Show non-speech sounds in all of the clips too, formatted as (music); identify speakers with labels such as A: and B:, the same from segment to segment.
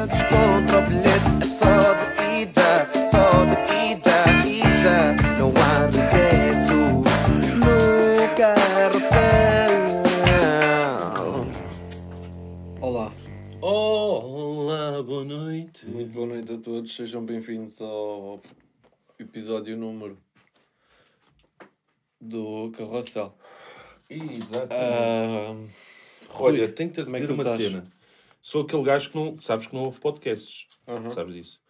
A: O bilhete, é só de ida, só de ida, ida. Não há regresso no carrossel.
B: Olá,
C: Olá, boa noite.
B: muito boa noite a todos, sejam bem-vindos ao episódio número do Carrossel.
C: Exato.
B: Ah,
C: Olha, tenho que te
B: como é que
C: dizer
B: tu
C: uma
B: estás?
C: cena. Sou aquele gajo que não. Sabes que não ouve podcasts. Sabes disso.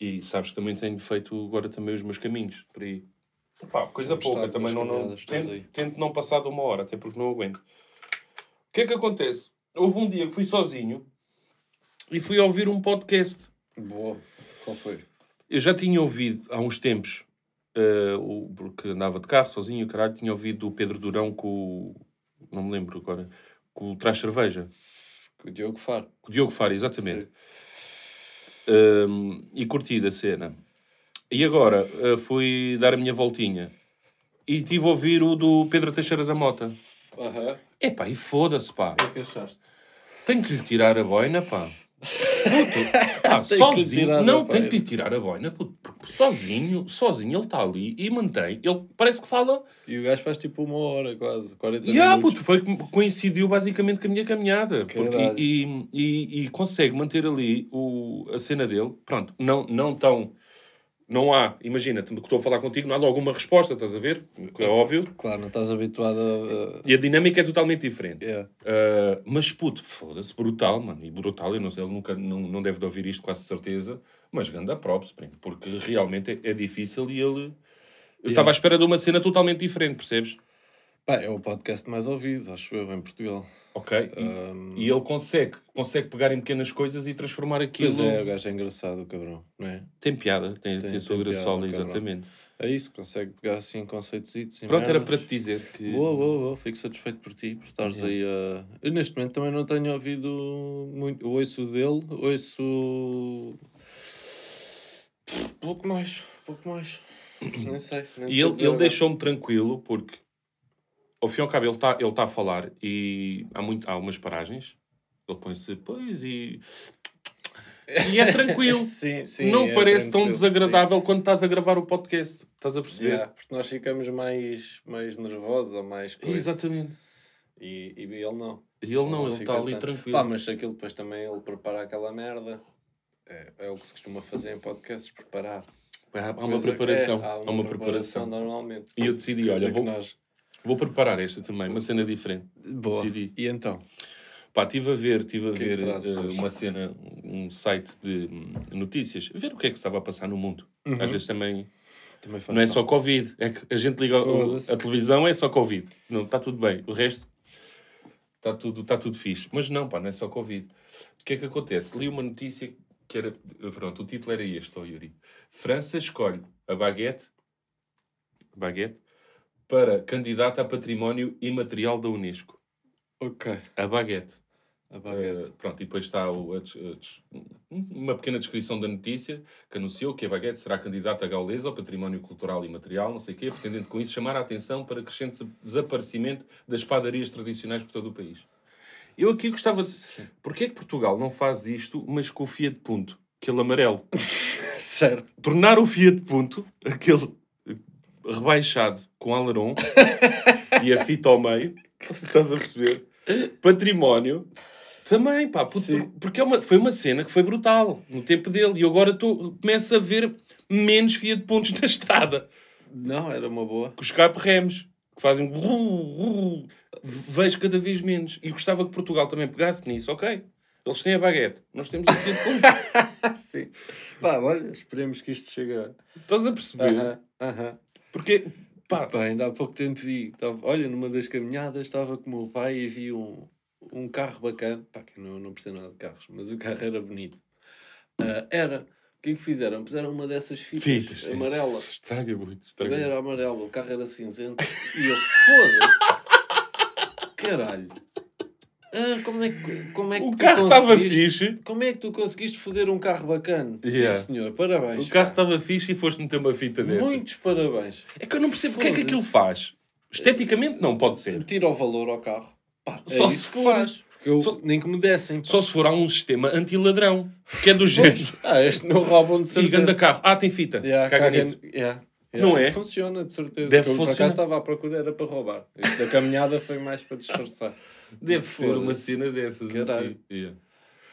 C: E sabes que também tenho feito agora também os meus caminhos por aí. Pá, coisa
B: Vamos
C: pouca, também não. não tento, tento não passar de uma hora, até porque não aguento. O que é que acontece? Houve um dia que fui sozinho e fui ouvir um podcast.
B: boa, qual foi?
C: Eu já tinha ouvido há uns tempos, o, porque andava de carro sozinho, caralho, tinha ouvido o Pedro Durão com o. Não me lembro agora. Com o Traz Cerveja.
B: Com o Diogo Faro.
C: Com o Diogo Faro, exatamente. Um, e curti da cena. E agora eh, fui dar a minha voltinha e tive a ouvir o do Pedro Teixeira da Mota.
B: Aham.
C: Epá, e foda-se, pá.
B: O que é que achaste?
C: Tenho que lhe tirar a boina, pá. Puto, (laughs)
B: Tem lhe
C: sozinho. Não, tenho que lhe tirar a boina, puto, porque sozinho, sozinho ele está ali e mantém. Ele parece que fala.
B: E o gajo faz tipo uma hora quase, 40
C: E ah,
B: minutos.
C: puto, foi, que coincidiu basicamente com a minha caminhada. Porque, e, e, e consegue manter ali o, a cena dele. Pronto, não, não tão. Não há, imagina, que estou a falar contigo, não há logo uma resposta, estás a ver? Que é óbvio.
B: Claro, não estás habituado a...
C: E a dinâmica é totalmente diferente.
B: É.
C: Uh, mas puto, foda-se, brutal, mano. E brutal, eu não sei, ele nunca não, não deve de ouvir isto, quase certeza. Mas ganda props, porque realmente é, é difícil e ele. Eu estava à espera de uma cena totalmente diferente, percebes?
B: Pá, é o podcast mais ouvido, acho eu, em Portugal.
C: Ok? E, e ele consegue, consegue pegar em pequenas coisas e transformar aquilo.
B: Pois é, o gajo é engraçado, o cabrão, não é?
C: Tem piada, tem,
B: Tem-
C: tem, a sua graçola, exatamente.
B: É isso, consegue pegar assim conceitos e
C: Pronto, era
B: merdas.
C: para te dizer que.
B: Boa, boa, boa. Fico satisfeito por ti, por estares aí a... Eu neste momento também não tenho ouvido muito. Eu ouço o dele, ouço... Pouco mais, pouco mais. Nem sei. nem
C: E ele, ele deixou-me tranquilo porque, ao fim e ao cabo, ele está ele tá a falar e há, muito, há umas paragens. Ele põe-se, pois, e. E é tranquilo. (laughs)
B: Sim, sim.
C: não
B: é
C: parece tão desagradável quando estás a gravar o podcast. Estás a
B: sim.
C: perceber?
B: Yeah, porque nós ficamos mais, mais nervosos ou mais coisa.
C: Exatamente.
B: E, e ele não.
C: E ele não, ele está ali tranquilo.
B: Pá, mas aquilo depois também ele prepara aquela merda. É, é o que se costuma fazer em podcasts, preparar.
C: há, há uma preparação.
B: é,
C: há uma, preparação.
B: normalmente.
C: E eu decidi, olha, vou,
B: nós-
C: vou preparar esta também, uma cena diferente.
B: Boa.
C: Decidi.
B: E então?
C: Pá, estive a ver, tive a
B: que é
C: ver
B: hoje?
C: uma cena, um site de hum, notícias, ver o que é que estava a passar no mundo. Às vezes também
B: Também
C: não é só Covid, é que a gente liga o- a televisão é só Covid. Não, está tudo bem. O resto está tudo, está tudo fixe. Mas não, pá, não é só Covid. O que é que acontece? Li uma notícia que era, pronto, o título era este, ó Yuri. França escolhe a baguete, baguete para candidata a património imaterial da Unesco.
B: Ok.
C: A baguete.
B: A baguete.
C: Uh, pronto, e depois está o- a a uma pequena descrição da notícia que anunciou que a Baguete será candidata a gaulesa ao património cultural e material, não sei o quê, pretendendo com isso chamar a atenção para crescente desaparecimento das padarias tradicionais por todo o país. Eu aqui gostava de... Porquê é que Portugal não faz isto, mas com o Fiat Punto? Aquele amarelo. (laughs)
B: certo.
C: Tornar o Fiat Punto, aquele rebaixado com alarão (laughs) e a fita ao meio, estás a perceber? Património. Também, pá, puto, porque é uma, foi uma cena que foi brutal no tempo dele e agora tô, começo a ver menos Fiat Puntos na estrada.
B: Não, era uma boa.
C: Com os escape-remes, que fazem... Vejo cada vez menos. E gostava que Portugal também pegasse nisso, ok? Eles têm a baguete, nós temos o Fiat Punto.
B: Sim. Pá, olha, esperemos que isto chegue a...
C: Estás a perceber?
B: Aham, aham.
C: Porque, pá,
B: Pá, ainda há pouco tempo vi, estava, olha, numa das caminhadas estava com o meu pai e vi um, um carro bacana, pá, que não, não percebo nada de carros, mas o carro era bonito. Ah, era, o que é que fizeram? Puseram uma dessas fitas,
C: fitas. sim.
B: amarela.
C: Estraga muito, estraga
B: era amarelo, o carro era cinzento e eu, foda-se, (laughs) caralho. Ah, como é que, como é que
C: O
B: tu
C: carro estava fixe.
B: Como é que tu conseguiste foder um carro bacana?
C: Yeah.
B: Sim, senhor, parabéns.
C: O carro
B: pá.
C: estava fixe e foste meter uma fita dessa.
B: Muitos parabéns.
C: É que eu não percebo o que é que aquilo faz. Esteticamente não pode ser.
B: Tira o valor ao carro. Pá, é
C: Só se for.
B: faz. Eu,
C: Só-
B: nem que me dessem.
C: Só se for há um sistema anti-ladrão, que é do género. (laughs)
B: Ah, este não roubam de
C: E
B: certeza.
C: ganda carro. Ah, tem fita.
B: Yeah,
C: Caga
B: caga-
C: nisso.
B: yeah,
C: Não é?
B: Funciona, de certeza.
C: Deve
B: Eu, Por
C: funcionar.
B: acaso estava à procura, era para roubar. Isto da caminhada foi mais para disfarçar.
C: Deve ser uma cena dessas.
B: Caralho.
C: Assim. Yeah.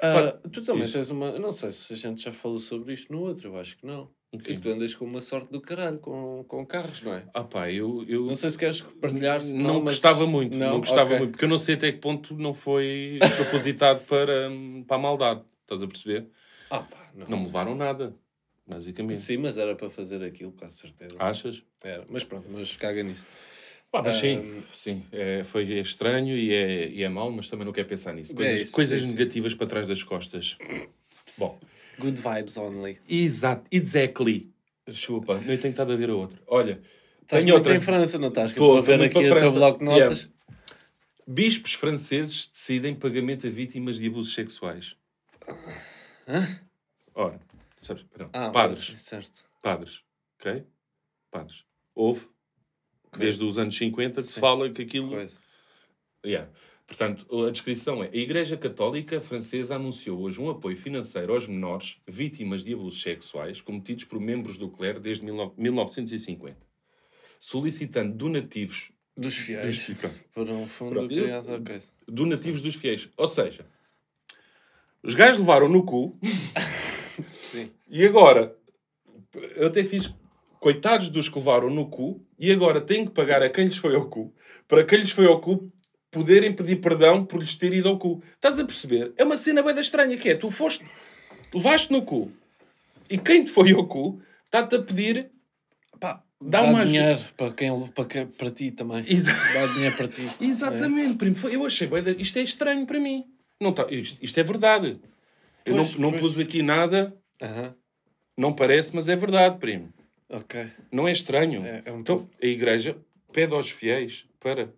B: Ah, tu também
C: diz.
B: tens uma. Não sei se a gente já falou sobre isto no outro, eu acho que não.
C: O quê?
B: que tu andas com uma sorte do caralho com, com carros, não é?
C: Ah pá, eu... eu...
B: Não sei se queres partilhar. se
C: Não,
B: mas-
C: gostava muito, não, gostava
B: Ok.
C: muito, porque eu não sei até que ponto não foi propositado para, hum, para a maldade. Estás a perceber?
B: Ah, pá, não.
C: Não me levaram nada, basicamente.
B: Sim, mas era para fazer aquilo, com certeza.
C: Achas?
B: Era. Mas pronto, mas caga nisso.
C: Pá, mas sim, sim é, foi estranho e é, e é mau, mas também não quero pensar nisso.
B: É
C: Coisas,
B: isso,
C: coisas
B: sim, sim.
C: negativas para trás das costas. Bom,
B: Good vibes only.
C: exato, exactly. Desculpa, nem tenho estado a ver a outra. Olha,
B: Estás
C: tenho outra.
B: em França, não estás?
C: Estou,
B: a ver aqui o teu bloco de
C: Yeah.
B: notas.
C: Bispos franceses decidem pagamento a vítimas de abusos sexuais. Ora, sabes, perdão.
B: Ah,
C: padres,
B: certo.
C: padres, ok? Padres. Houve, desde os anos 50, que se
B: Sim.
C: fala que aquilo...
B: Coisa.
C: Yeah. Portanto, a descrição é: a Igreja Católica Francesa anunciou hoje um apoio financeiro aos menores vítimas de abusos sexuais cometidos por membros do clero desde 1950, solicitando donativos
B: Dos fiéis.
C: dos,
B: Por um fundo criado. ok.
C: donativos dos fiéis. Ou seja, os gajos levaram no cu (laughs)
B: Sim.
C: e agora eu até fiz coitados dos que levaram no cu e agora têm que pagar a quem lhes foi ao cu para quem lhes foi ao cu poderem pedir perdão por lhes ter ido ao cu. Estás a perceber? É uma cena bem estranha que é, tu foste, levaste no cu e quem te foi ao cu está-te a pedir
B: Pá,
C: Dá
B: dá,
C: uma
B: dinheiro para, quem, para, para ti também.
C: Exa-
B: Dá dinheiro para ti. (laughs)
C: Exatamente, primo. Foi- Eu achei, da- isto é estranho para mim. Não tá, isto, isto é verdade. Eu
B: Pois,
C: não, não
B: pois.
C: pus aqui nada,
B: É. Aham.
C: não parece, mas é verdade, primo.
B: Ok.
C: Não é estranho.
B: É, é um
C: então, a igreja pede aos fiéis para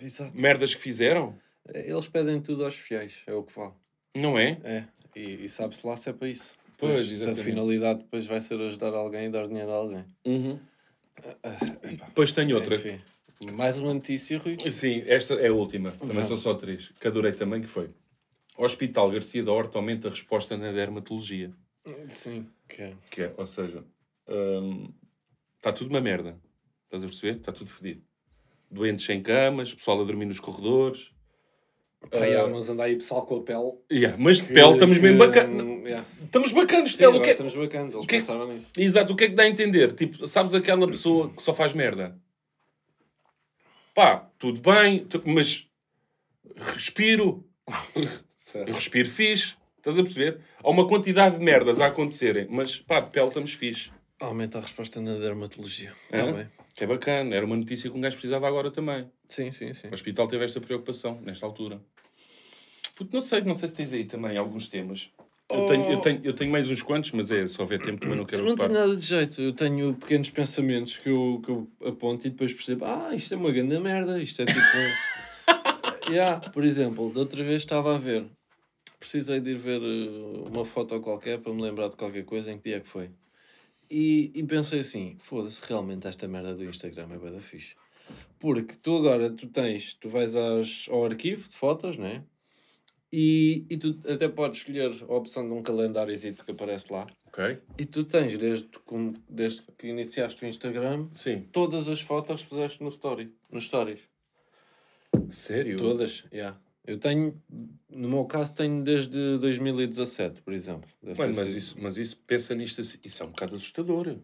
B: Exato.
C: merdas que fizeram,
B: Eles pedem tudo aos fiéis, é o que vale.
C: não é?
B: É. E, e sabe-se lá se é para isso.
C: Pois,
B: Pois, se a
C: exatamente.
B: finalidade depois vai ser ajudar alguém e dar dinheiro a alguém.
C: E depois tenho outra.
B: Enfim. Mais uma notícia, Rui.
C: Sim, esta é a última. Também
B: Vamos.
C: são só três. Que adorei também, que foi. Hospital Garcia da Horta aumenta a resposta na dermatologia.
B: Sim. Que é.
C: Que é, ou seja, hum, está tudo uma merda. Estás a perceber? Está tudo fedido. Doentes sem camas, pessoal a dormir nos corredores.
B: Pá, yeah, mas anda aí pessoal com a pele.
C: Yeah, mas de pele estamos mesmo bacanas.
B: Hum, yeah.
C: Estamos bacanas de
B: Sim,
C: pele. O que é-
B: estamos bacanas, eles
C: o que é-
B: pensaram nisso.
C: Exato, o que é que dá a entender? Tipo, sabes aquela pessoa que só faz merda? Pá, tudo bem, mas respiro, (laughs)
B: Certo.
C: respiro fixe. Estás a perceber? Há uma quantidade de merdas a acontecerem, mas pá, de pele estamos fixe.
B: Aumenta a resposta na dermatologia. Está
C: Hã?
B: bem.
C: Que é bacana, era uma notícia que um gajo precisava agora também.
B: Sim, sim, sim.
C: O hospital teve esta preocupação, nesta altura. Puto, não sei, não sei se tens aí também alguns temas. Eu, tenho, eu, tenho, eu tenho mais uns quantos, mas é, se houver tempo também não quero
B: Eu não
C: ocupar.
B: tenho nada de jeito. Eu tenho pequenos pensamentos que eu, que eu aponto e depois percebo: ah, isto é uma grande merda. Isto é tipo. (laughs) yeah. Por exemplo, da outra vez estava a ver. Precisei de ir ver eh, uma foto qualquer para me lembrar de qualquer coisa. Em que dia é que foi? E, e pensei assim: foda-se, realmente esta merda do Instagram é bué da fixe. Porque tu agora tu tens, tu vais às, ao arquivo de fotos, né? E, e tu até podes escolher a opção de um calendáriozinho que aparece lá.
C: Ok?
B: E tu tens, desde, desde que iniciaste o Instagram,
C: Sim.
B: todas as fotos que puseste no story, nos stories.
C: Sério?
B: Todas, yeah. Eu tenho, no meu caso, tenho desde 2017, por exemplo.
C: Mano, mas
B: sido.
C: isso, mas isso, pensa nisto assim, isso é um bocado assustador.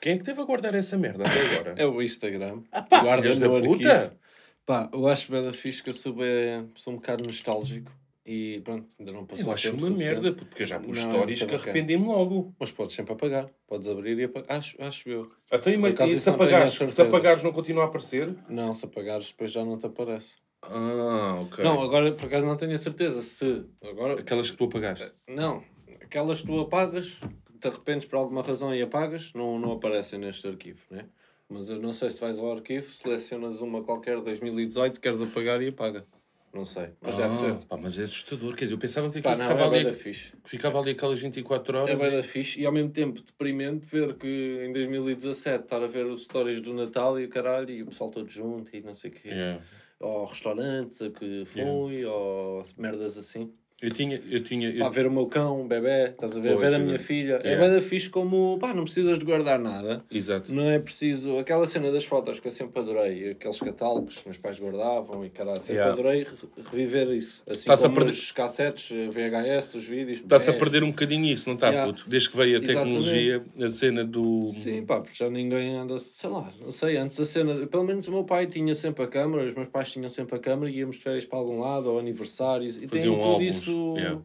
C: Quem é que teve a guardar essa merda até agora?
B: É o Instagram.
C: Ah pá,
B: Guarda
C: filhas da puta!
B: arquivo. Pá, eu acho bem da fixe que eu sou, bem, sou um bocado nostálgico. E pronto, ainda não passou
C: Eu acho uma merda, porque eu já pus
B: Não, é
C: stories que arrependi-me logo.
B: Mas podes sempre apagar. Podes abrir e apagar. Acho, acho eu.
C: Até e
B: isso
C: se apagares, se apagares não continua a aparecer?
B: Não, se apagares depois já não te aparece.
C: Ah, ok.
B: Não, agora por acaso não tenho a certeza se. Agora.
C: Aquelas que tu apagaste.
B: Não. Aquelas que tu apagas, te arrependes por alguma razão e apagas, não, não aparecem neste arquivo, né? Mas eu não sei se vais ao arquivo, selecionas uma qualquer 2018, queres apagar e apaga. Não sei. Mas deve ser.
C: Ah, pá, mas é assustador. Quer dizer, eu pensava que
B: Pá,
C: aquilo
B: não,
C: ficava,
B: é
C: ali,
B: fixe.
C: que ficava ali aquelas 24 horas.
B: É bem
C: e-
B: da fixe e ao mesmo tempo deprimente ver que em 2017 estar a ver os stories do Natal e o caralho e o pessoal todo junto e não sei o quê.
C: Yeah.
B: Ou restaurantes a que fui, ou merdas assim.
C: Eu tinha, eu tinha, eu-
B: Pá, ver o meu cão, o bebê, estás a ver?
C: Pois,
B: ver a minha filha. É
C: Yeah.
B: bem da fixe como, pá, não precisas de guardar nada.
C: exato.
B: Não é preciso. Aquela cena das fotos que eu sempre adorei, aqueles catálogos que meus pais guardavam e cara, sempre
C: Yeah.
B: adorei re- reviver isso. Assim
C: Está-se a
B: como
C: perder-
B: os cassetes, VHS, os vídeos.
C: Está-se a perder um bocadinho isso, não está,
B: Yeah.
C: puto? Desde que veio a
B: Exatamente.
C: tecnologia, a cena do.
B: Sim, pá, porque já ninguém anda, sei lá, não sei, antes a cena, pelo menos o meu pai tinha sempre a câmara, os meus pais tinham sempre a câmara e íamos de férias para algum lado, ou aniversários, e tem
C: Faziam
B: tudo
C: álbuns,
B: isso,
C: yeah.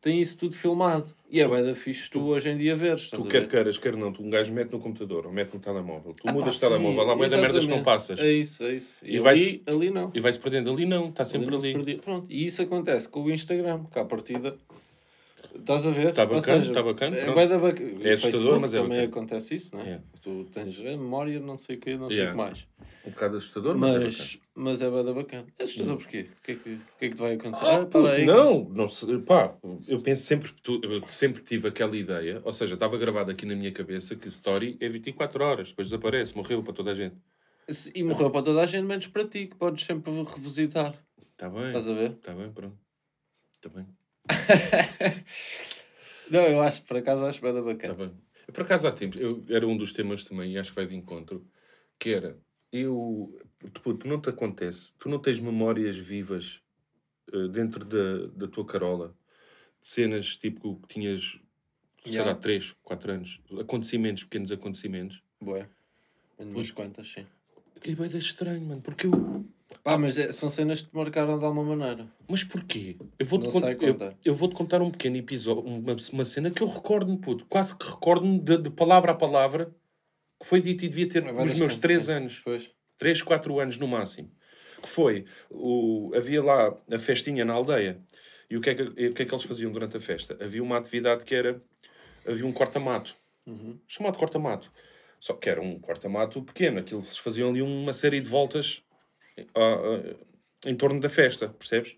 B: tem isso tudo filmado. E é bem da fixe tu hoje em dia veres,
C: Tu quer
B: ver?
C: queiras, quer não, tu um gajo mete no computador ou mete no telemóvel. Tu
B: Ah,
C: mudas
B: pá,
C: telemóvel, há bué da merdas que não passas.
B: É isso, é isso. E,
C: E
B: ali, ali não.
C: E vai-se perdendo ali, não, está sempre
B: Ali
C: ali.
B: Pronto, e isso acontece com o Instagram, que à partida. Estás a ver?
C: Tá
B: Ou
C: bacana,
B: seja,
C: tá bacana,
B: É, bac-
C: É
B: o
C: assustador, mas é
B: também
C: bacana.
B: acontece isso, não é?
C: Yeah.
B: Tu tens a memória, não sei o que, não sei o
C: Yeah.
B: que mais.
C: Um bocado assustador, mas, é bacana.
B: Mas, mas é bué da bacana. É assustador porquê? O que é que, o que, é que te vai acontecer?
C: Ah,
B: Ah, para aí.
C: não, não se- pá, eu penso sempre, que tu- sempre tive aquela ideia, ou seja, estava gravado aqui na minha cabeça que Story é 24 horas, depois desaparece, morreu para toda a gente.
B: E morreu para toda a gente, menos para ti, que podes sempre revisitar.
C: Está bem,
B: Estás a ver?
C: está bem, pronto. Está bem, (laughs)
B: Não, eu acho, por acaso, acho
C: está
B: bacana.
C: bem. Por acaso há tempos, eu, era um dos temas também, e acho que vai de encontro, que era, eu, tu, tu não te acontece, tu não tens memórias vivas eh, dentro da, da tua carola, de cenas tipo que tinhas, sei
B: Yeah.
C: lá, 3, 4 anos, acontecimentos, pequenos acontecimentos.
B: Bué. Umas quantas, sim.
C: Que vai dar estranho, mano, porque eu...
B: Pá, mas é- são cenas que te marcaram de alguma maneira.
C: Mas porquê? Eu vou-te con- eu,
B: contar.
C: eu vou-te contar um pequeno episódio, uma, uma cena que eu recordo-me, puto. Quase que recordo-me de, de palavra a palavra que foi dito e devia ter
B: vai
C: nos meus
B: estranho,
C: 3
B: sim.
C: anos.
B: Pois.
C: 3, 4 anos no máximo. Que foi, o, havia lá a festinha na aldeia. E o que, é que, o que é que eles faziam durante a festa? Havia uma atividade que era, havia um corta-mato. Chamado corta-mato. Só que era um corta-mato pequeno. Aquilo, eles faziam ali uma série de voltas em torno da festa, percebes?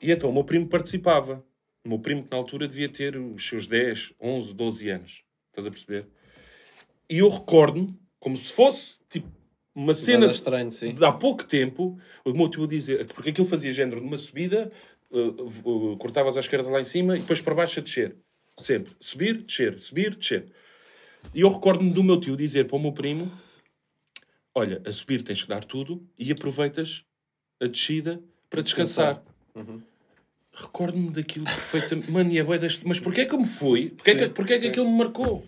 C: E então o meu primo participava. O meu primo que na altura devia ter os seus 10, 11, 12 anos. Estás a perceber? E eu recordo-me, como se fosse tipo uma
B: Cena estranho, sim.
C: de há pouco tempo, o meu tio a dizer, porque aquilo fazia género de uma subida, uh, uh, cortavas à esquerda lá em cima e depois para baixo a descer. Sempre. Subir, descer, subir, descer. E eu recordo-me do meu tio dizer para o meu primo: Olha, a subir tens que dar tudo e aproveitas a descida para descansar. Recordo-me daquilo perfeitamente. Mano, e é bué deste... Mas porquê que eu me fui? Porquê,
B: Sim,
C: que, porquê que
B: sim.
C: aquilo me marcou?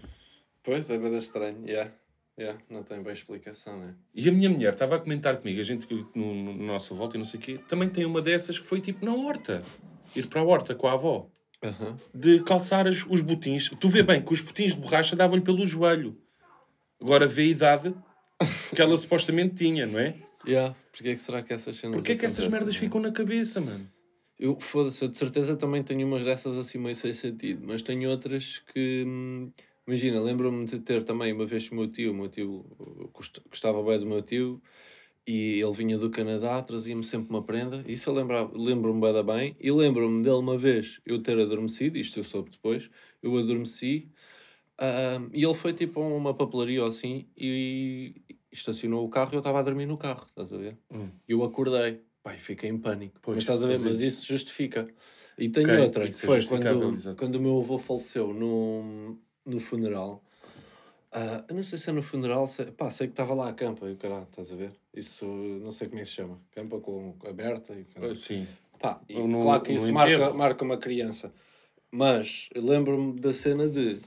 B: Pois, é bem estranho. Yeah. Yeah. Não tem bem explicação, né?
C: E a minha mulher estava a comentar comigo, a gente que no, no, na nossa volta e não sei o quê, também tem uma dessas que foi tipo na horta. Ir para a horta com a avó.
B: Aham.
C: De calçar as- os botins. Tu vê bem que os botins de borracha davam-lhe pelo joelho. Agora vê a idade que ela supostamente tinha, não é?
B: Yeah. Porquê que será que essas cenas
C: Porquê é que essas merdas
B: né?
C: ficam na cabeça, mano?
B: Eu, foda-se, eu de certeza também tenho umas dessas assim meio sem sentido, mas tenho outras que. hum, Imagina, lembro-me de ter também uma vez o meu tio, o meu tio gostava bem do meu tio e ele vinha do Canadá, trazia-me sempre uma prenda. Isso eu lembro-me bem da bem. E lembro-me dele uma vez eu ter adormecido, isto eu soube depois, eu adormeci ah, e ele foi tipo a uma papelaria ou assim e estacionou o carro e eu estava a dormir no carro, estás a ver?
C: Hum.
B: E eu acordei, pai, fiquei em pânico.
C: Pois,
B: mas estás a ver,
C: mas isso-
B: justifica. E tenho
C: Ok,
B: outra, que
C: é
B: foi
C: justificável,
B: quando, quando o meu avô faleceu no, no funeral. Ah, eu não sei se é no funeral, se, pá, sei que estava lá a campa e o caralho, estás a ver? Isso, não sei como é que se chama. Campa com aberta e caralho.
C: Sim.
B: Pá, e
C: no-
B: claro que isso marca, marca uma criança. Mas lembro-me da cena de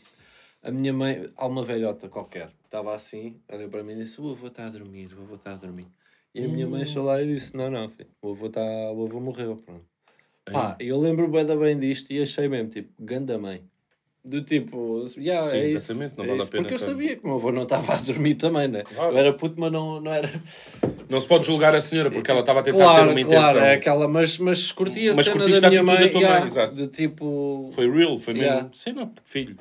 B: a minha mãe, há uma velhota qualquer, estava assim, olhou para mim e disse: O avô está a dormir, o avô está a dormir. E a minha mãe chegou lá e disse: Não, não, filho, o avô, está o avô morreu. Pronto. Pá, eu lembro bem, bem disto e achei mesmo, tipo, ganda mãe. Do tipo, yeah,
C: Sim,
B: é isso,
C: exatamente, não
B: é
C: vale a
B: isso.
C: pena
B: Porque eu sabia que o meu avô não estava a dormir também, né?
C: Claro.
B: Eu era puto, mas não, não era.
C: Não se pode julgar a senhora porque ela estava a tentar
B: Claro,
C: ter uma intenção.
B: claro, é aquela, mas, mas curti a
C: Mas
B: cena
C: curtiste
B: da
C: a
B: minha
C: atitude
B: mãe,
C: da tua mãe,
B: yeah,
C: exato.
B: de tipo...
C: Foi real, foi mesmo.
B: Yeah.
C: Cena, filho.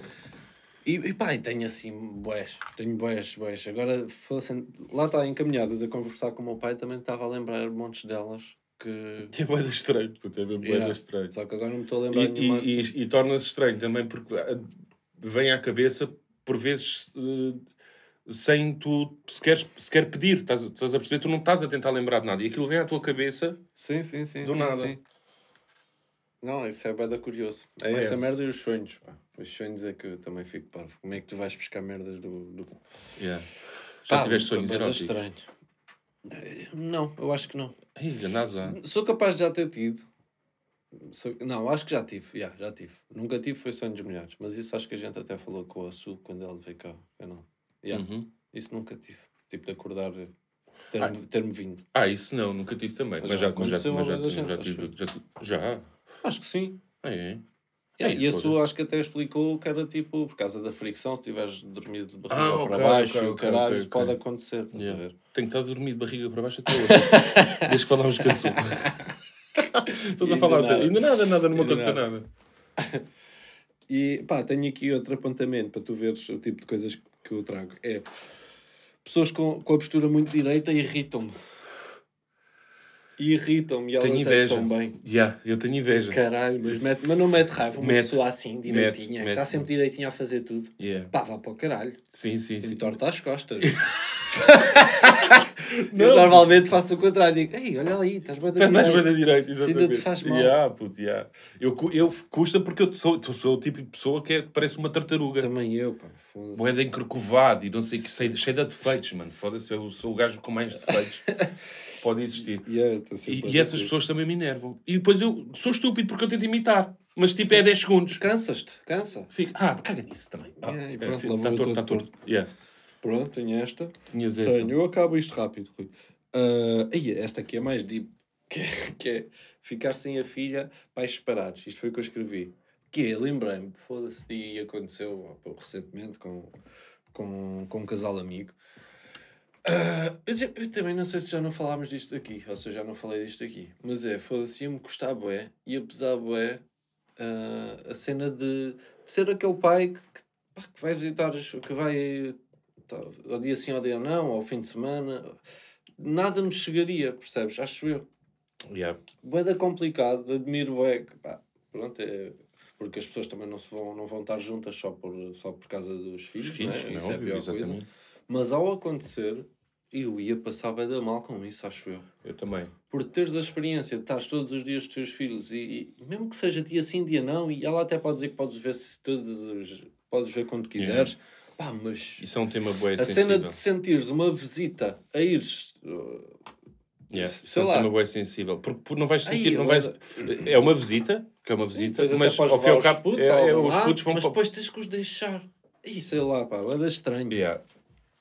B: E, e pá, e tenho assim, boés, tenho boés, boés. Agora, fossem, lá está, encaminhadas a conversar com o meu pai, também estava a lembrar montes delas que... (laughs)
C: É boeda estranho, puto, é mesmo boeda
B: Yeah.
C: estranho.
B: Só que agora não me estou a
C: E,
B: lembrar
C: e,
B: nenhuma assim.
C: e, e torna-se estranho também porque ah, vem à cabeça, por vezes, eh, sem tu sequer, sequer pedir. Estás, estás a perceber? Tu não estás a tentar lembrar de nada. E aquilo vem à tua cabeça.
B: Sim, sim, sim.
C: Do
B: sim,
C: nada.
B: sim. Não, isso é bada curioso. É,
C: É.
B: essa merda e os sonhos. Pá. Os sonhos é que eu também fico parvo. Como é que tu vais buscar merdas do. do...
C: Yeah. Já
B: Pá,
C: tiveste sonhos eróticos?
B: estranhos. Eh, Não, eu acho que não.
C: NASA.
B: Sou capaz de já ter tido. Sou- Não, acho que já tive. Yeah, já tive. Nunca tive foi sonhos molhados. Mas isso acho que a gente até falou com a Su quando ela veio cá. Eu não. Yeah,
C: Uhum.
B: Isso nunca tive. Tipo de acordar, eh, ter-me ter-me vindo.
C: Ah, isso não, nunca tive também.
B: Mas
C: Mas,
B: já
C: já, mas já, mas já, já,
B: gente,
C: tive. Já, já.
B: Acho que sim.
C: Ah, é?
B: E a sua acho que até explicou que era tipo por causa da fricção, se tiveres dormido de barriga
C: Ah,
B: para
C: ok,
B: baixo
C: ok,
B: e o
C: ok,
B: caralho, isso pode acontecer, estás
C: Yeah.
B: a ver?
C: Tenho estado a dormir de barriga para baixo até hoje. (laughs) Desde que falámos com a Su. Estou
B: E
C: a falar a
B: ainda
C: nada, nada, não me aconteceu
B: nada.
C: nada. (laughs)
B: E pá, tenho aqui outro apontamento para tu veres o tipo de coisas que eu trago. É pessoas com, com a postura muito direita irritam-me. Irritam-me e elas
C: Tenho
B: é
C: inveja.
B: estão bem.
C: Yeah, eu tenho inveja.
B: Caralho, mas, mete, mas não mete raiva. Uma
C: Mete.
B: pessoa assim, direitinha, que está sempre direitinha a fazer tudo.
C: Yeah.
B: Pá, vá para o caralho.
C: Sim, sim,
B: E
C: sim.
B: me torta as costas. (laughs) eu normalmente faço o contrário. Digo, ei, olha ali, estás bem da
C: Estás
B: direita."
C: bem da direita,
B: Se ainda
C: exatamente.
B: te faz mal.
C: Yeah, puto, yeah. Eu, eu custa porque eu sou, eu sou o tipo de pessoa que é, parece uma tartaruga.
B: Também eu, pá.
C: Moeda encurcovado e não sei o que, cheio de defeitos, mano. Foda-se, eu sou o gajo com mais defeitos. (laughs) Pode existir.
B: Yeah,
C: E,
B: a
C: e essas pessoas também me enervam. E depois eu sou estúpido porque eu tento imitar. Mas tipo é 10 segundos.
B: Cansas-te, cansa.
C: Fico, ah, caga nisso também. Ah,
B: Yeah, e
C: é,
B: pronto,
C: fico-
B: lá
C: tá
B: vou
C: torto, tá
B: todo
C: torto. Yeah.
B: Pronto, tenho esta.
C: Tinhas essa.
B: Tenho, eu acabo isto rápido, Rui. Ah, aí, esta aqui é mais deep. (laughs) Que, que é ficar sem a filha, pais separados. Isto foi o que eu escrevi. Que é, lembrei-me, foda-se, e aconteceu ó, recentemente com, com, com um casal amigo. Ah, eu, eu também não sei se já não falámos disto aqui, ou se eu já não falei disto aqui. Mas é, foda-se, ia-me custar bué, ia pesar bué ah, a cena de, de ser aquele pai que, que, pá, que vai visitar, que vai tá, ao dia sim, ao dia não, ao fim de semana. Nada nos chegaria, percebes? Acho eu.
C: Yeah.
B: Boeda complicado, admiro bué, que, pá, pronto, é... Porque as pessoas também não, se vão, não vão estar juntas só por, só por causa dos filhos,
C: Os filhos,
B: né?
C: não é
B: isso é
C: óbvio,
B: pior coisa.
C: exatamente.
B: Mas ao acontecer, eu ia passar bem da mal com isso, acho eu.
C: Eu também.
B: Por teres a experiência de estares todos os dias com os teus filhos e, e mesmo que seja dia sim, dia não, e ela até pode dizer que podes ver se todos os, podes ver quando quiseres. Pá, mas
C: Isso é um tema bué
B: a
C: sensível.
B: cena de sentires uma visita a ires. uh,
C: Yeah, isso
B: sei
C: é um
B: lá.
C: tema bué sensível. Porque, não vais
B: Ai,
C: sentir, não
B: eu
C: vais... É uma visita, que é uma visita,
B: até
C: mas ao fim e ao cabo,
B: putos
C: é, é, os putos vão
B: Mas depois tens que os deixar. Ih, sei lá, pá, é estranho.
C: Yeah.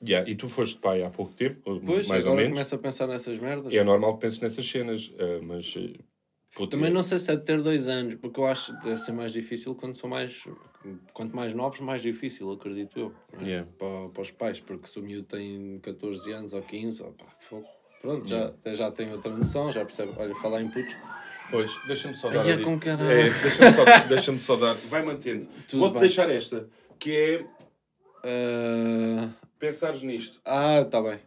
C: Yeah. E tu foste pai há pouco tempo, ou
B: Depois,
C: mais ou menos.
B: começo a pensar nessas merdas.
C: E é normal que penses nessas cenas, eh, mas... eh, puto,
B: Também não sei se é de ter dois anos, porque eu acho que deve ser mais difícil quando são mais. Quanto mais novos, mais difícil, acredito eu. é?
C: Yeah.
B: Para, para os pais, porque se o miúdo tem 14 anos ou 15, ó, pá, fogo. pronto, já, até já tem outra noção, já percebe. Olha, falar em putos.
C: Pois, deixa-me só dar...
B: é com caralho.
C: É, deixa-me só, (laughs) deixa só dar... Vai mantendo. Vou-te deixar esta, que é
B: Ah,
C: pensares nisto.
B: Ah, tá bem.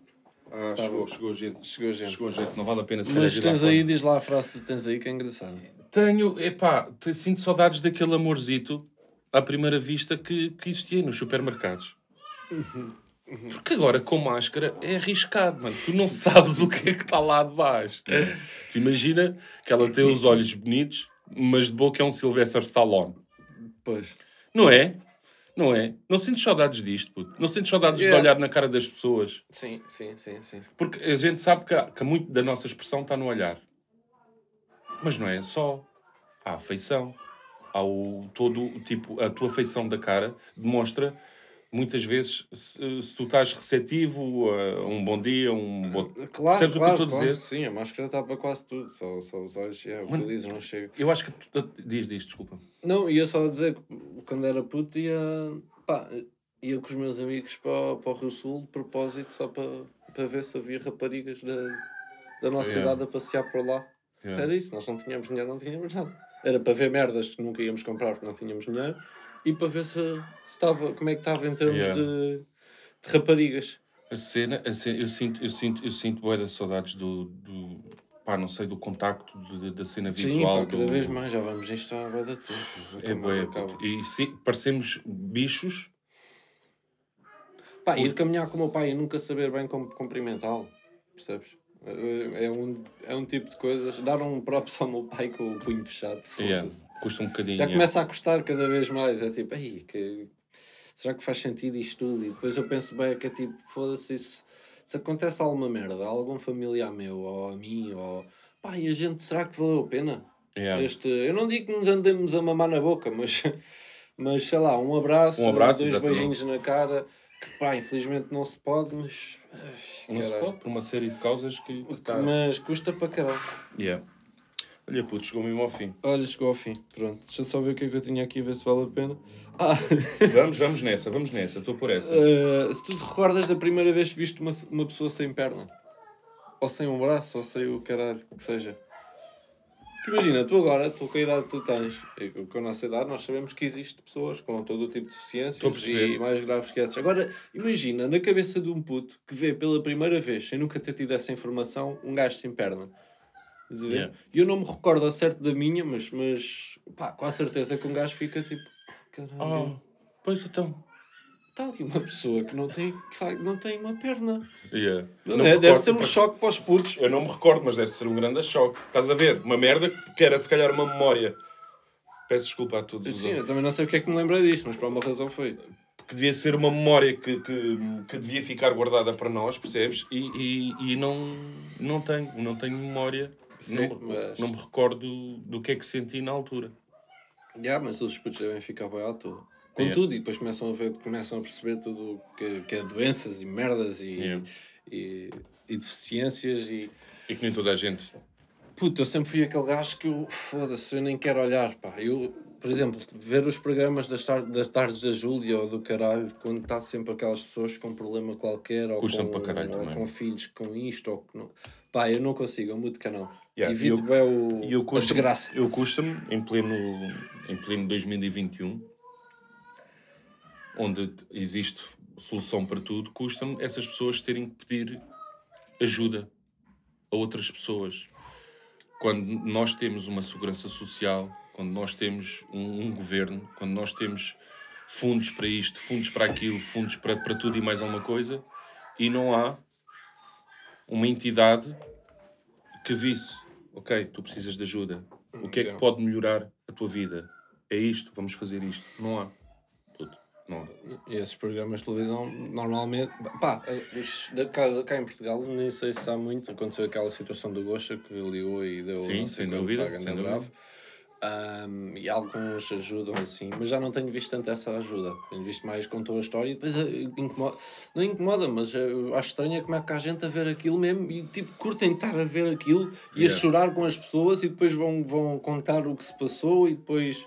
C: Ah,
B: Tá
C: chegou,
B: bom.
C: chegou gente.
B: Chegou gente.
C: Chegou gente, não vale a pena se
B: Mas tens aí, diz lá a frase que tens aí que é engraçado.
C: Tenho, epá, sinto saudades daquele amorzito à primeira vista que, que existia nos supermercados. Porque agora com máscara é arriscado, mano. Tu não sabes o que é que está lá debaixo. né? Tu imagina que ela tem os olhos bonitos, mas de boca é um Sylvester Stallone.
B: Pois.
C: Não é? Não é? Não sentes saudades disto, puto. Não sentes saudades
B: Yeah.
C: de olhar na cara das pessoas.
B: Sim, sim, sim, sim.
C: Porque a gente sabe que, há- que muito da nossa expressão está no olhar. Mas não é só. Há a afeição. Há o todo o tipo, a tua afeição da cara demonstra muitas vezes se, se tu estás receptivo a um bom dia, um bom.
B: Claro,
C: Percebes
B: claro,
C: o que eu estou a
B: claro.
C: dizer?
B: Sim, a máscara tapa quase tudo. Só, só os olhos, é, o que dizes, não chega.
C: Eu acho que. Tu, diz, diz, desculpa.
B: Não, ia só dizer que quando era puto ia, pá, ia com os meus amigos para, para o Rio Sul de propósito só para, para ver se havia raparigas da, da nossa
C: Yeah.
B: idade a passear por lá.
C: Yeah.
B: Era isso, nós não tínhamos dinheiro, não tínhamos nada. Era para ver merdas que nunca íamos comprar porque não tínhamos dinheiro e para ver se, estava, como é que estava em termos
C: Yeah.
B: de, de raparigas.
C: A cena, a cena eu sinto, eu sinto, eu sinto bué das saudades do, do. pá, não sei, do contacto de- da cena
B: Sim,
C: visual.
B: pá, cada
C: do,
B: vez mais, já vamos isto há bué de tempo.
C: É puto. E sim, parecemos bichos
B: Pá, ir caminhar com o meu pai e nunca saber bem como cumprimentá-lo, percebes? É é um, é um tipo de coisas. Dar um props ao meu pai com o punho fechado,
C: Yeah. Custa um bocadinho.
B: Já começa a custar cada vez mais. É tipo, ei, que... será que faz sentido isto tudo? E depois eu penso bem que é tipo, foda-se, isso- se acontece alguma merda, algum familiar meu, ou a mim, ou pá, e a gente, será que valeu a pena?
C: Yeah.
B: Este, eu não digo que nos andemos a mamar na boca, mas, (laughs) mas sei lá, um abraço,
C: Um abraço,
B: dois
C: exatamente.
B: beijinhos na cara, pá, infelizmente não se pode, mas. ai,
C: Não se pode, por uma série de causas que. que tá-
B: Mas custa para caralho.
C: Yeah. Olha, puto, chegou mesmo ao fim.
B: Olha, chegou ao fim. Pronto, deixa só ver o que é que eu tinha aqui, ver se vale a pena. Ah,
C: Vamos, vamos nessa, vamos nessa, estou por essa.
B: eh, se tu te recordas da primeira vez que viste uma, uma pessoa sem perna, ou sem um braço, ou sem o caralho que seja. Que imagina, tu agora, tu com a idade que tu tens, e com a nossa idade, nós sabemos que existe pessoas com todo o tipo de deficiências e mais graves que essas. Agora, imagina, na cabeça de um puto que vê pela primeira vez, sem nunca ter tido essa informação, um gajo sem perna. Ver?
C: Yeah.
B: E eu não me recordo ao certo da minha, mas, mas pá, com a certeza que um gajo fica tipo, caralho,
C: Oh, pois então.
B: Está ali uma pessoa que não tem, não tem uma perna.
C: Yeah.
B: Não
C: Não
B: é?
C: me
B: Deve
C: recordo,
B: ser um
C: por-
B: choque para os putos.
C: Eu não me recordo, mas deve ser um grande choque. Estás a ver? Uma merda que era se calhar uma memória. Peço desculpa a todos os
B: Sim, eu também não sei porque é que me lembrei disto, mas por uma razão foi.
C: Que devia ser uma memória que, que, que devia ficar guardada para nós, percebes? E, e, e não, não tenho, não tenho memória.
B: Sim,
C: não,
B: mas-
C: não me recordo do que é que senti na altura.
B: Já, mas os putos devem ficar bem à toa. Com
C: Yeah.
B: tudo, e depois começam a, ver, começam a perceber tudo que, que é doenças e merdas e,
C: Yeah.
B: e, e deficiências e.
C: E que nem toda a gente.
B: Puto, eu sempre fui aquele gajo que eu, foda-se, eu nem quero olhar, pá. Eu, por exemplo, ver os programas das, tar das tardes da Júlia ou do caralho, quando está sempre aquelas pessoas com um problema qualquer, ou, com,
C: caralho
B: ou com filhos com isto, ou que não. Pá, eu não consigo, eu mudo de canal.
C: Yeah,
B: Evito
C: eu-
B: bem o,
C: eu
B: a
C: custa
B: desgraça.
C: eu custa-me em pleno, em pleno 2021, onde existe solução para tudo, custa-me essas pessoas terem que pedir ajuda a outras pessoas. Quando nós temos uma segurança social, quando nós temos um, um governo, quando nós temos fundos para isto, fundos para aquilo, fundos para, para tudo e mais alguma coisa, e não há uma entidade que visse, ok, tu precisas de ajuda. O que é que
B: Então.
C: pode melhorar a tua vida? É isto, vamos fazer isto. Não há. Não
B: esses programas de televisão, normalmente, pá, cá, cá em Portugal, nem sei se há muito, aconteceu aquela situação do Gocha que ligou e deu
C: Sim, sem dúvida, sem dúvida.
B: bravo. Ahm, e alguns ajudam assim, mas já não tenho visto tanto essa ajuda. Tenho visto mais contou a história e depois eh, incomoda, não incomoda, mas eh, acho estranho é como é que há gente a ver aquilo mesmo e tipo curtem estar a ver aquilo e a
C: Yeah.
B: chorar com as pessoas e depois vão, vão contar o que se passou e depois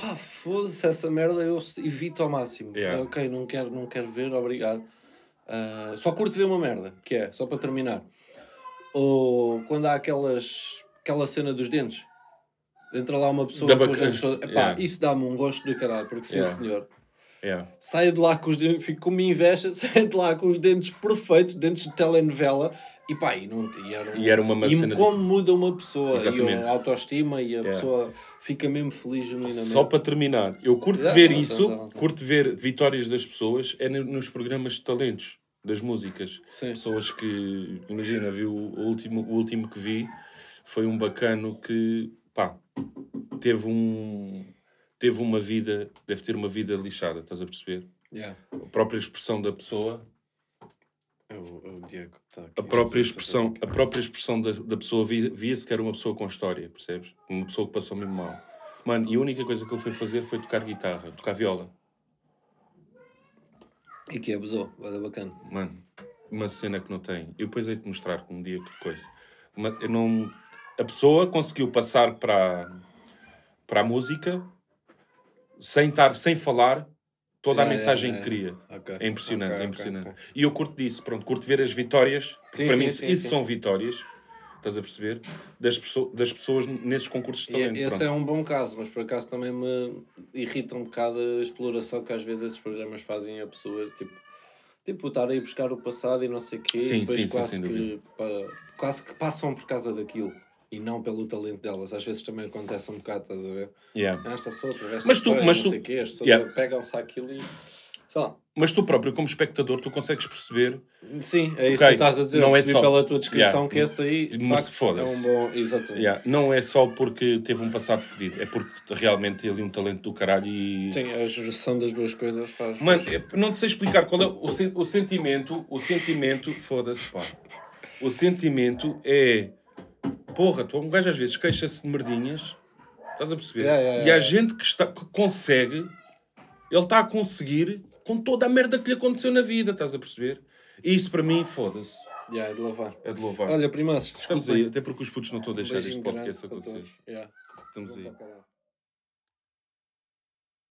B: pá, foda-se essa merda, eu evito ao máximo.
C: Yeah.
B: Ok, não quero, não quero ver, obrigado. Ah, só curto ver uma merda, que é, só para terminar. Ou quando há aquelas, aquela cena dos dentes. Entra lá uma pessoa
C: Da
B: com os dentes todos. Epá,
C: Yeah.
B: isso dá-me um gosto do caralho, porque sim
C: Yeah.
B: senhor.
C: É.
B: Saio de lá com os dentes, fico com uma inveja, (laughs) saio de lá com os dentes perfeitos, dentes de telenovela, e pá, e, não, e era, um-
C: E era uma
B: e
C: cena
B: como muda uma pessoa,
C: Exatamente.
B: e a autoestima, e a
C: Yeah.
B: pessoa fica mesmo feliz genuinamente.
C: Só para terminar, eu curto
B: Yeah,
C: ver
B: não,
C: isso,
B: não, não,
C: curto ver vitórias das pessoas é no- nos programas de talentos, das músicas.
B: Sim.
C: Pessoas que, imagina, vi o o último, o último que vi foi um bacano que, pá, teve um. Teve uma vida, deve ter uma vida lixada, estás a perceber?
B: Yeah.
C: A própria expressão da pessoa,
B: É o, é o Diego está aqui.
C: a própria expressão, a própria expressão da, da pessoa via- via-se que era uma pessoa com história, percebes? Uma pessoa que passou mesmo mal. Mano, e a única coisa que ele foi fazer foi tocar guitarra, tocar viola.
B: E que abusou, vai dar bacana.
C: Mano, uma cena que não tem. Eu depois hei-te mostrar um dia que coisa. Uma- eu não... A pessoa conseguiu passar para, para a música sem estar, sem falar toda a
B: Yeah,
C: mensagem
B: yeah,
C: que queria.
B: Ok.
C: É impressionante,
B: Ok,
C: é impressionante.
B: ok.
C: E eu curto disso, pronto, curto ver as vitórias.
B: Sim,
C: para
B: sim,
C: mim,
B: sim,
C: isso
B: sim.
C: são vitórias, estás a perceber? Das, das pessoas nesses concursos de talento.
B: esse
C: pronto.
B: é um bom caso, mas por acaso também me irrita um bocado a exploração que às vezes esses programas fazem a pessoa, tipo, tipo estar aí buscar o passado e não sei o quê,
C: Sim,
B: e depois
C: sim, sim,
B: quase,
C: sem
B: que, quase que passam por causa daquilo e não pelo talento delas. Às vezes também acontece um bocado, estás a ver?
C: Yeah.
B: Ah, Esta outra, esta
C: Mas tu-
B: história,
C: mas
B: não
C: tu-
B: sei o quê,
C: Yeah.
B: pegam-se àquilo e... sei lá.
C: Mas tu próprio, como espectador, tu consegues perceber.
B: Sim, é isso
C: Ok,
B: que tu estás a dizer.
C: não é só-
B: pela tua descrição
C: Yeah.
B: que esse aí,
C: Mas
B: facto, é um bom... Exatamente.
C: Yeah, não é só porque teve um passado fedido, é porque realmente tem ali um talento do caralho e.
B: Sim, a junção das duas coisas faz...
C: Mano, não te sei explicar qual é o, sen- o sentimento. O sentimento. Foda-se, pá. O sentimento é. Porra, tu, um gajo às vezes queixa-se de merdinhas. Estás a perceber?
B: Yeah, yeah,
C: e
B: yeah.
C: há gente que, está, que consegue. Ele está a conseguir com toda a merda que lhe aconteceu na vida. Estás a perceber? E isso para mim, foda-se.
B: Yeah, é de louvar.
C: É de louvar.
B: Olha, primaços,
C: Estamos aí, até porque os putos não estão a
B: Um
C: deixar
B: beijinho
C: este podcast
B: grande para
C: acontecer.
B: Yeah.
C: Estamos aí.